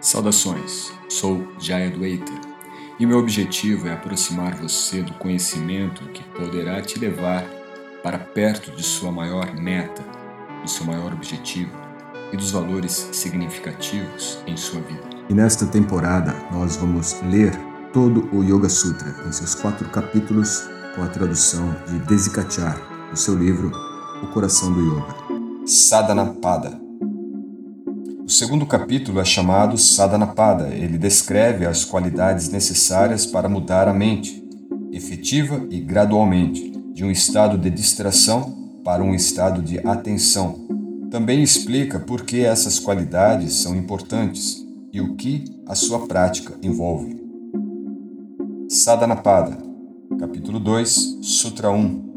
Saudações, sou Jaya Dueita e meu objetivo é aproximar você do conhecimento que poderá te levar para perto de sua maior meta, do seu maior objetivo e dos valores significativos em sua vida. E nesta temporada nós vamos ler todo o Yoga Sutra em seus quatro capítulos com a tradução de Desikachar, do seu livro O Coração do Yoga. Sadhanapada o segundo capítulo é chamado Sadhanapada. Ele descreve as qualidades necessárias para mudar a mente, efetiva e gradualmente, de um estado de distração para um estado de atenção. Também explica por que essas qualidades são importantes e o que a sua prática envolve. Sadhanapada, capítulo 2, Sutra 1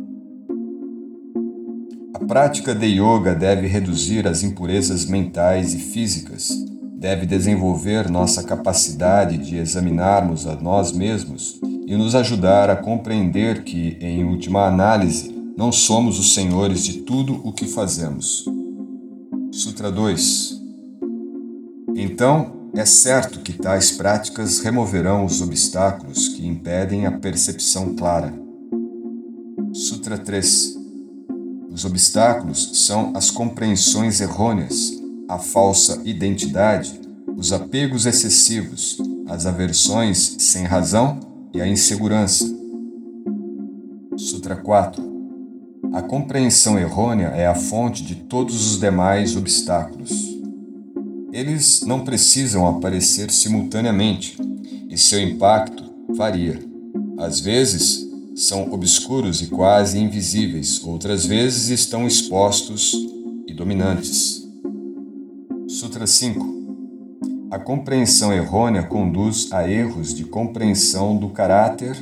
prática de yoga deve reduzir as impurezas mentais e físicas, deve desenvolver nossa capacidade de examinarmos a nós mesmos e nos ajudar a compreender que, em última análise, não somos os senhores de tudo o que fazemos. Sutra 2 Então, é certo que tais práticas removerão os obstáculos que impedem a percepção clara. Sutra 3 os obstáculos são as compreensões errôneas, a falsa identidade, os apegos excessivos, as aversões sem razão e a insegurança. Sutra 4 A compreensão errônea é a fonte de todos os demais obstáculos. Eles não precisam aparecer simultaneamente e seu impacto varia. Às vezes, são obscuros e quase invisíveis, outras vezes estão expostos e dominantes. Sutra 5 A compreensão errônea conduz a erros de compreensão do caráter,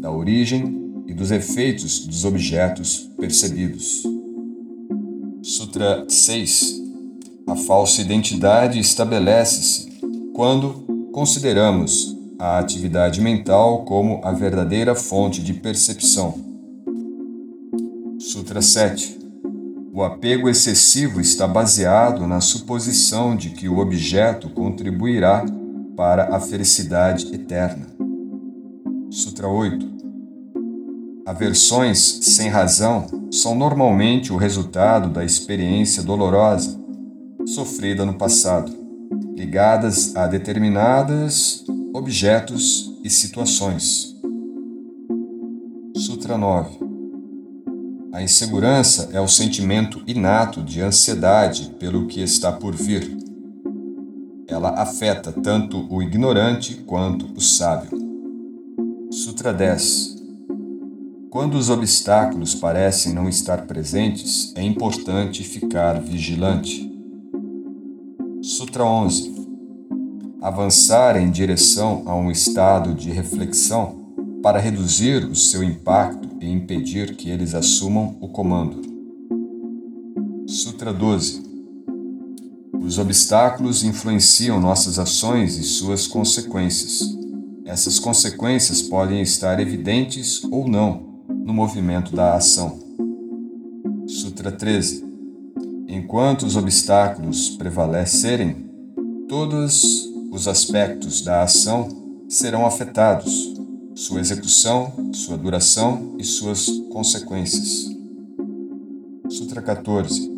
da origem e dos efeitos dos objetos percebidos. Sutra 6 A falsa identidade estabelece-se quando consideramos a atividade mental como a verdadeira fonte de percepção. Sutra 7 O apego excessivo está baseado na suposição de que o objeto contribuirá para a felicidade eterna. Sutra 8 Aversões sem razão são normalmente o resultado da experiência dolorosa sofrida no passado, ligadas a determinadas objetos e situações. Sutra 9 A insegurança é o sentimento inato de ansiedade pelo que está por vir. Ela afeta tanto o ignorante quanto o sábio. Sutra 10 Quando os obstáculos parecem não estar presentes, é importante ficar vigilante. Sutra 11 avançar em direção a um estado de reflexão para reduzir o seu impacto e impedir que eles assumam o comando. Sutra 12 Os obstáculos influenciam nossas ações e suas consequências. Essas consequências podem estar evidentes ou não no movimento da ação. Sutra 13 Enquanto os obstáculos prevalecerem, todos os aspectos da ação serão afetados, sua execução, sua duração e suas consequências. Sutra 14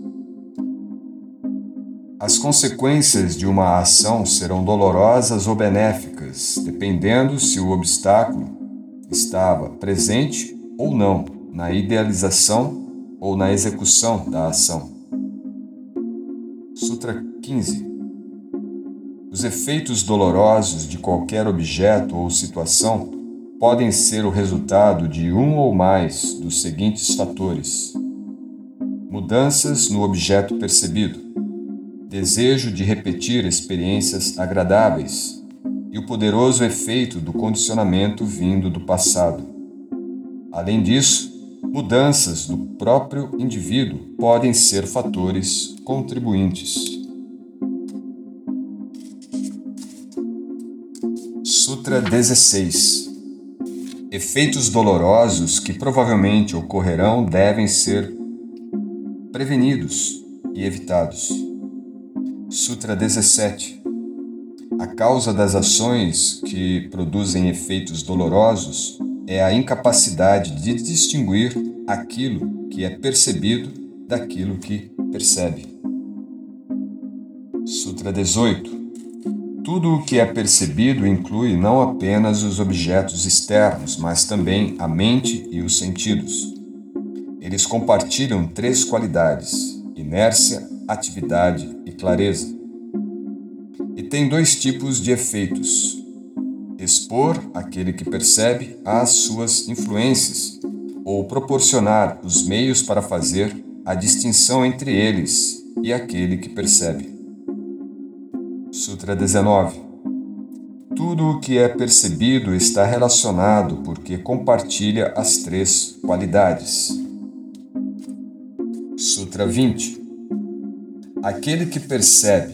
As consequências de uma ação serão dolorosas ou benéficas, dependendo se o obstáculo estava presente ou não na idealização ou na execução da ação. Sutra 15 os efeitos dolorosos de qualquer objeto ou situação podem ser o resultado de um ou mais dos seguintes fatores: mudanças no objeto percebido, desejo de repetir experiências agradáveis e o poderoso efeito do condicionamento vindo do passado. Além disso, mudanças do próprio indivíduo podem ser fatores contribuintes. Sutra 16 Efeitos dolorosos que provavelmente ocorrerão devem ser prevenidos e evitados. Sutra 17 A causa das ações que produzem efeitos dolorosos é a incapacidade de distinguir aquilo que é percebido daquilo que percebe. Sutra 18 tudo o que é percebido inclui não apenas os objetos externos, mas também a mente e os sentidos. Eles compartilham três qualidades: inércia, atividade e clareza. E tem dois tipos de efeitos: expor aquele que percebe às suas influências, ou proporcionar os meios para fazer a distinção entre eles e aquele que percebe. Sutra 19. Tudo o que é percebido está relacionado porque compartilha as três qualidades. Sutra 20. Aquele que percebe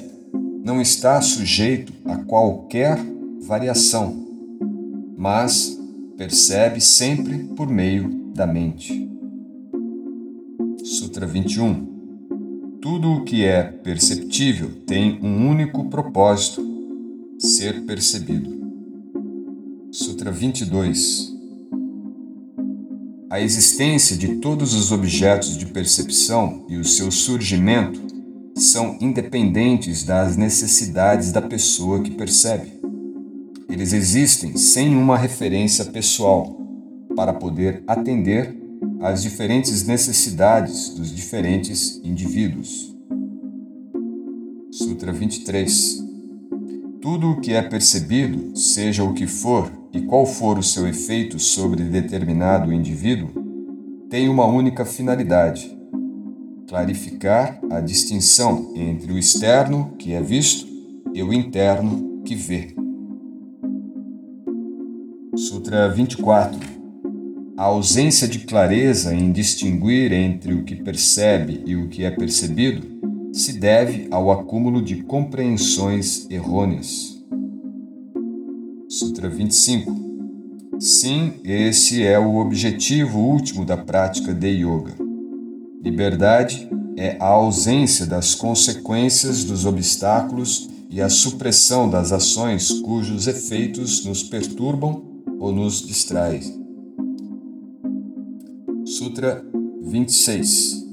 não está sujeito a qualquer variação, mas percebe sempre por meio da mente. Sutra 21. Tudo o que é perceptível tem um único propósito: ser percebido. Sutra 22 A existência de todos os objetos de percepção e o seu surgimento são independentes das necessidades da pessoa que percebe. Eles existem sem uma referência pessoal para poder atender as diferentes necessidades dos diferentes indivíduos. Sutra 23 Tudo o que é percebido, seja o que for e qual for o seu efeito sobre determinado indivíduo, tem uma única finalidade: clarificar a distinção entre o externo, que é visto, e o interno, que vê. Sutra 24 a ausência de clareza em distinguir entre o que percebe e o que é percebido se deve ao acúmulo de compreensões errôneas. Sutra 25 Sim, esse é o objetivo último da prática de yoga. Liberdade é a ausência das consequências dos obstáculos e a supressão das ações cujos efeitos nos perturbam ou nos distraem. Sutra 26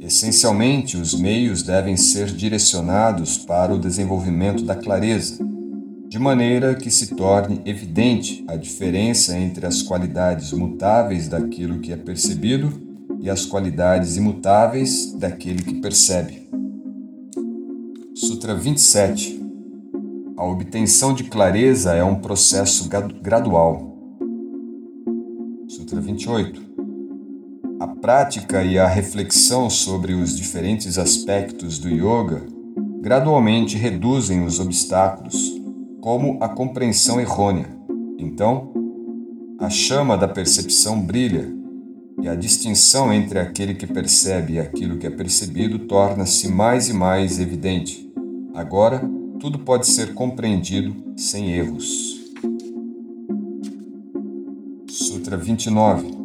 Essencialmente, os meios devem ser direcionados para o desenvolvimento da clareza, de maneira que se torne evidente a diferença entre as qualidades mutáveis daquilo que é percebido e as qualidades imutáveis daquele que percebe. Sutra 27 A obtenção de clareza é um processo gradual. Sutra 28 a prática e a reflexão sobre os diferentes aspectos do yoga gradualmente reduzem os obstáculos, como a compreensão errônea. Então, a chama da percepção brilha e a distinção entre aquele que percebe e aquilo que é percebido torna-se mais e mais evidente. Agora, tudo pode ser compreendido sem erros. Sutra 29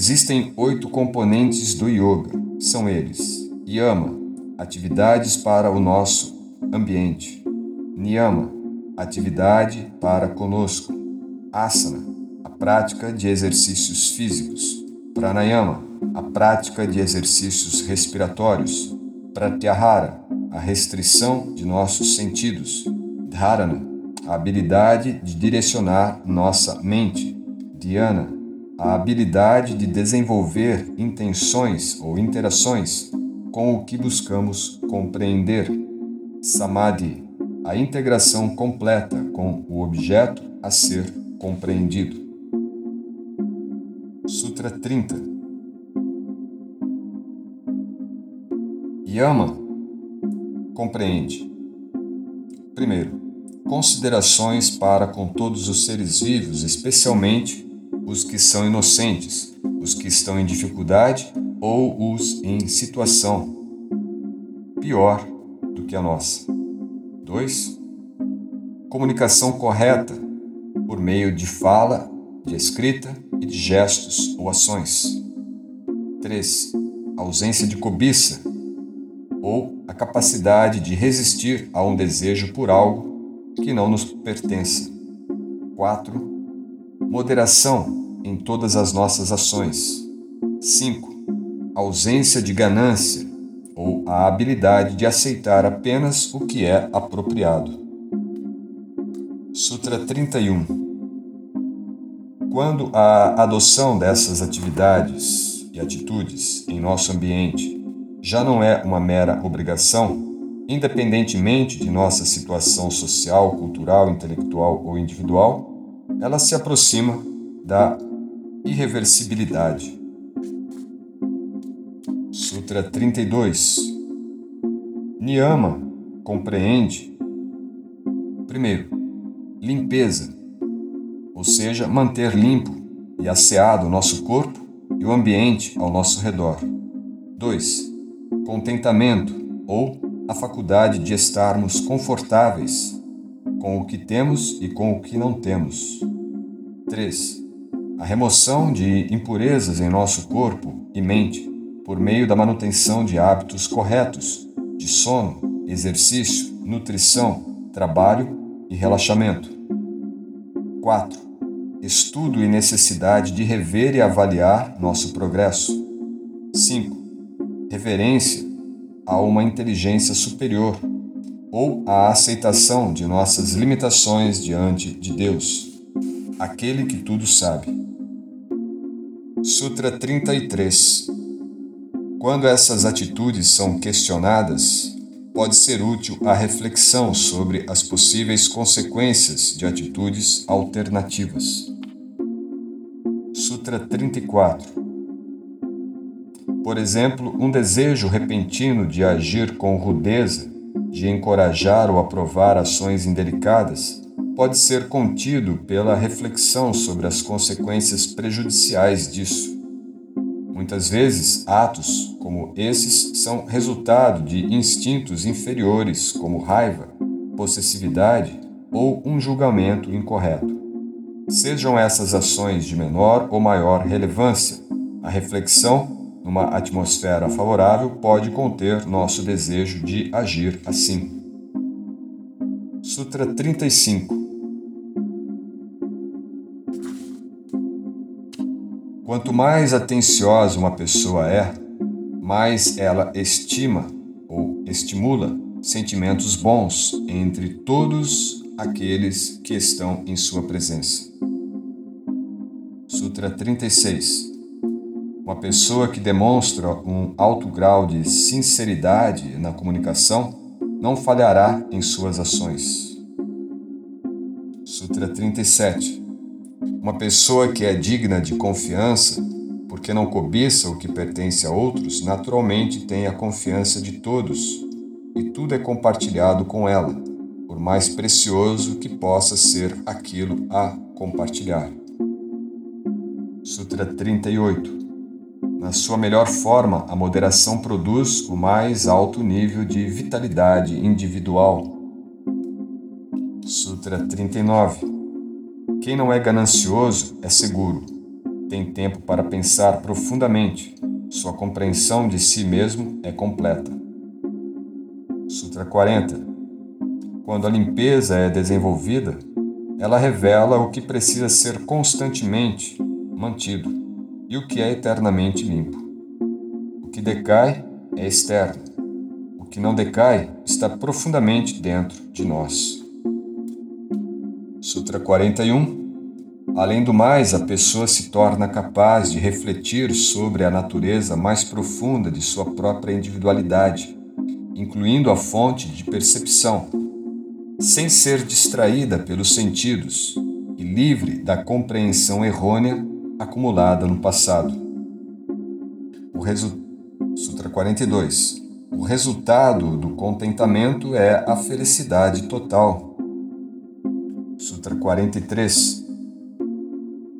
Existem oito componentes do yoga. São eles: yama, atividades para o nosso ambiente, niyama, atividade para conosco, asana, a prática de exercícios físicos, pranayama, a prática de exercícios respiratórios, pratyahara, a restrição de nossos sentidos, dharana, a habilidade de direcionar nossa mente, dhyana, a habilidade de desenvolver intenções ou interações com o que buscamos compreender. Samadhi, a integração completa com o objeto a ser compreendido. Sutra 30 Yama compreende. Primeiro, considerações para com todos os seres vivos, especialmente os que são inocentes, os que estão em dificuldade ou os em situação pior do que a nossa. 2. Comunicação correta por meio de fala, de escrita e de gestos ou ações. 3. Ausência de cobiça ou a capacidade de resistir a um desejo por algo que não nos pertença. 4. Moderação em todas as nossas ações. 5. Ausência de ganância ou a habilidade de aceitar apenas o que é apropriado. Sutra 31 Quando a adoção dessas atividades e atitudes em nosso ambiente já não é uma mera obrigação, independentemente de nossa situação social, cultural, intelectual ou individual, ela se aproxima da irreversibilidade. Sutra 32 Niyama compreende, primeiro, limpeza, ou seja, manter limpo e asseado o nosso corpo e o ambiente ao nosso redor. 2 contentamento ou a faculdade de estarmos confortáveis com o que temos e com o que não temos. 3. A remoção de impurezas em nosso corpo e mente por meio da manutenção de hábitos corretos de sono, exercício, nutrição, trabalho e relaxamento. 4. Estudo e necessidade de rever e avaliar nosso progresso. 5 reverência a uma inteligência superior ou a aceitação de nossas limitações diante de Deus, aquele que tudo sabe. Sutra 33 Quando essas atitudes são questionadas, pode ser útil a reflexão sobre as possíveis consequências de atitudes alternativas. Sutra 34 por exemplo, um desejo repentino de agir com rudeza, de encorajar ou aprovar ações indelicadas, pode ser contido pela reflexão sobre as consequências prejudiciais disso. Muitas vezes, atos como esses são resultado de instintos inferiores, como raiva, possessividade ou um julgamento incorreto. Sejam essas ações de menor ou maior relevância, a reflexão numa atmosfera favorável, pode conter nosso desejo de agir assim. Sutra 35 Quanto mais atenciosa uma pessoa é, mais ela estima ou estimula sentimentos bons entre todos aqueles que estão em sua presença. Sutra 36 uma pessoa que demonstra um alto grau de sinceridade na comunicação não falhará em suas ações. Sutra 37 Uma pessoa que é digna de confiança, porque não cobiça o que pertence a outros, naturalmente tem a confiança de todos e tudo é compartilhado com ela, por mais precioso que possa ser aquilo a compartilhar. Sutra 38 na sua melhor forma, a moderação produz o mais alto nível de vitalidade individual. Sutra 39 Quem não é ganancioso é seguro, tem tempo para pensar profundamente, sua compreensão de si mesmo é completa. Sutra 40 Quando a limpeza é desenvolvida, ela revela o que precisa ser constantemente mantido e o que é eternamente limpo. O que decai é externo. O que não decai está profundamente dentro de nós. Sutra 41 Além do mais, a pessoa se torna capaz de refletir sobre a natureza mais profunda de sua própria individualidade, incluindo a fonte de percepção, sem ser distraída pelos sentidos e livre da compreensão errônea acumulada no passado. O resu... Sutra 42. O resultado do contentamento é a felicidade total. Sutra 43.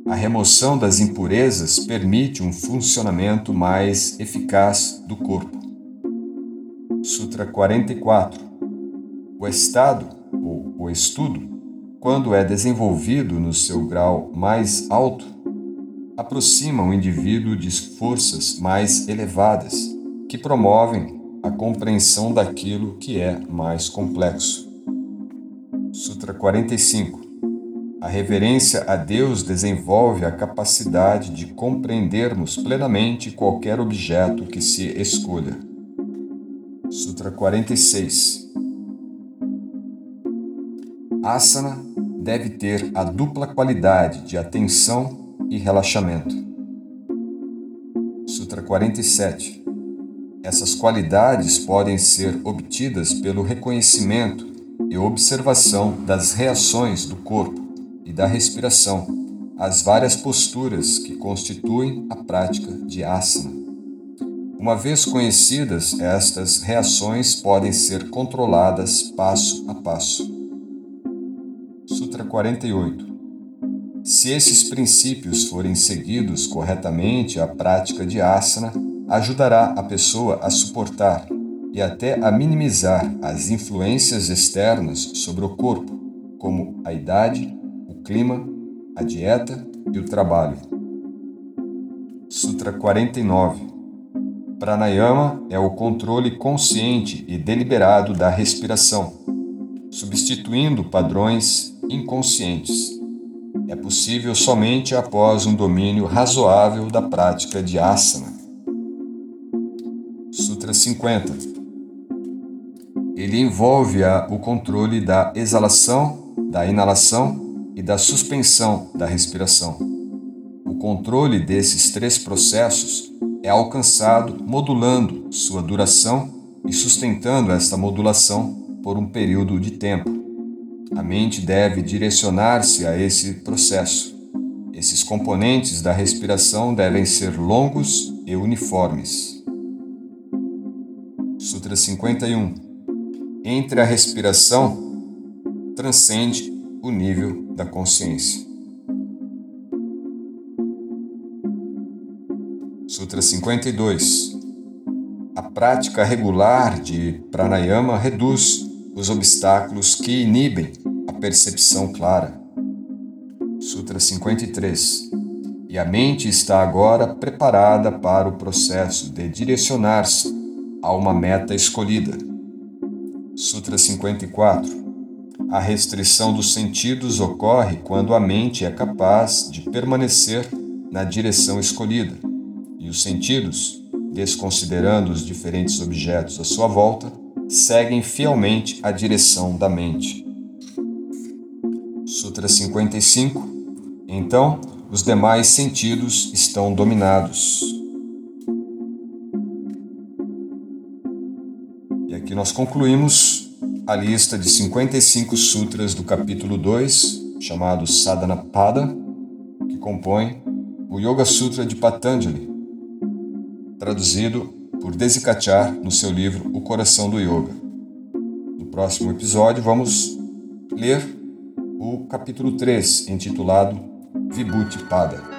A remoção das impurezas permite um funcionamento mais eficaz do corpo. Sutra 44. O estado, ou o estudo, quando é desenvolvido no seu grau mais alto, aproxima o indivíduo de forças mais elevadas, que promovem a compreensão daquilo que é mais complexo. Sutra 45 A reverência a Deus desenvolve a capacidade de compreendermos plenamente qualquer objeto que se escolha. Sutra 46 Asana deve ter a dupla qualidade de atenção e relaxamento. Sutra 47 Essas qualidades podem ser obtidas pelo reconhecimento e observação das reações do corpo e da respiração às várias posturas que constituem a prática de asana. Uma vez conhecidas, estas reações podem ser controladas passo a passo. Sutra 48. Se esses princípios forem seguidos corretamente, a prática de asana ajudará a pessoa a suportar e até a minimizar as influências externas sobre o corpo, como a idade, o clima, a dieta e o trabalho. Sutra 49. Pranayama é o controle consciente e deliberado da respiração, substituindo padrões inconscientes. É possível somente após um domínio razoável da prática de asana. Sutra 50. Ele envolve o controle da exalação, da inalação e da suspensão da respiração. O controle desses três processos é alcançado modulando sua duração e sustentando esta modulação por um período de tempo. A mente deve direcionar-se a esse processo. Esses componentes da respiração devem ser longos e uniformes. Sutra 51 Entre a respiração, transcende o nível da consciência. Sutra 52 A prática regular de pranayama reduz os obstáculos que inibem a percepção clara. Sutra 53. E a mente está agora preparada para o processo de direcionar-se a uma meta escolhida. Sutra 54. A restrição dos sentidos ocorre quando a mente é capaz de permanecer na direção escolhida, e os sentidos, desconsiderando os diferentes objetos à sua volta, seguem fielmente a direção da mente. Sutra 55 Então, os demais sentidos estão dominados. E aqui nós concluímos a lista de 55 sutras do capítulo 2, chamado Sadhana Pada, que compõe o Yoga Sutra de Patanjali, traduzido por Desikachar no seu livro O Coração do Yoga. No próximo episódio, vamos ler o capítulo 3, intitulado Vibhuti Pada.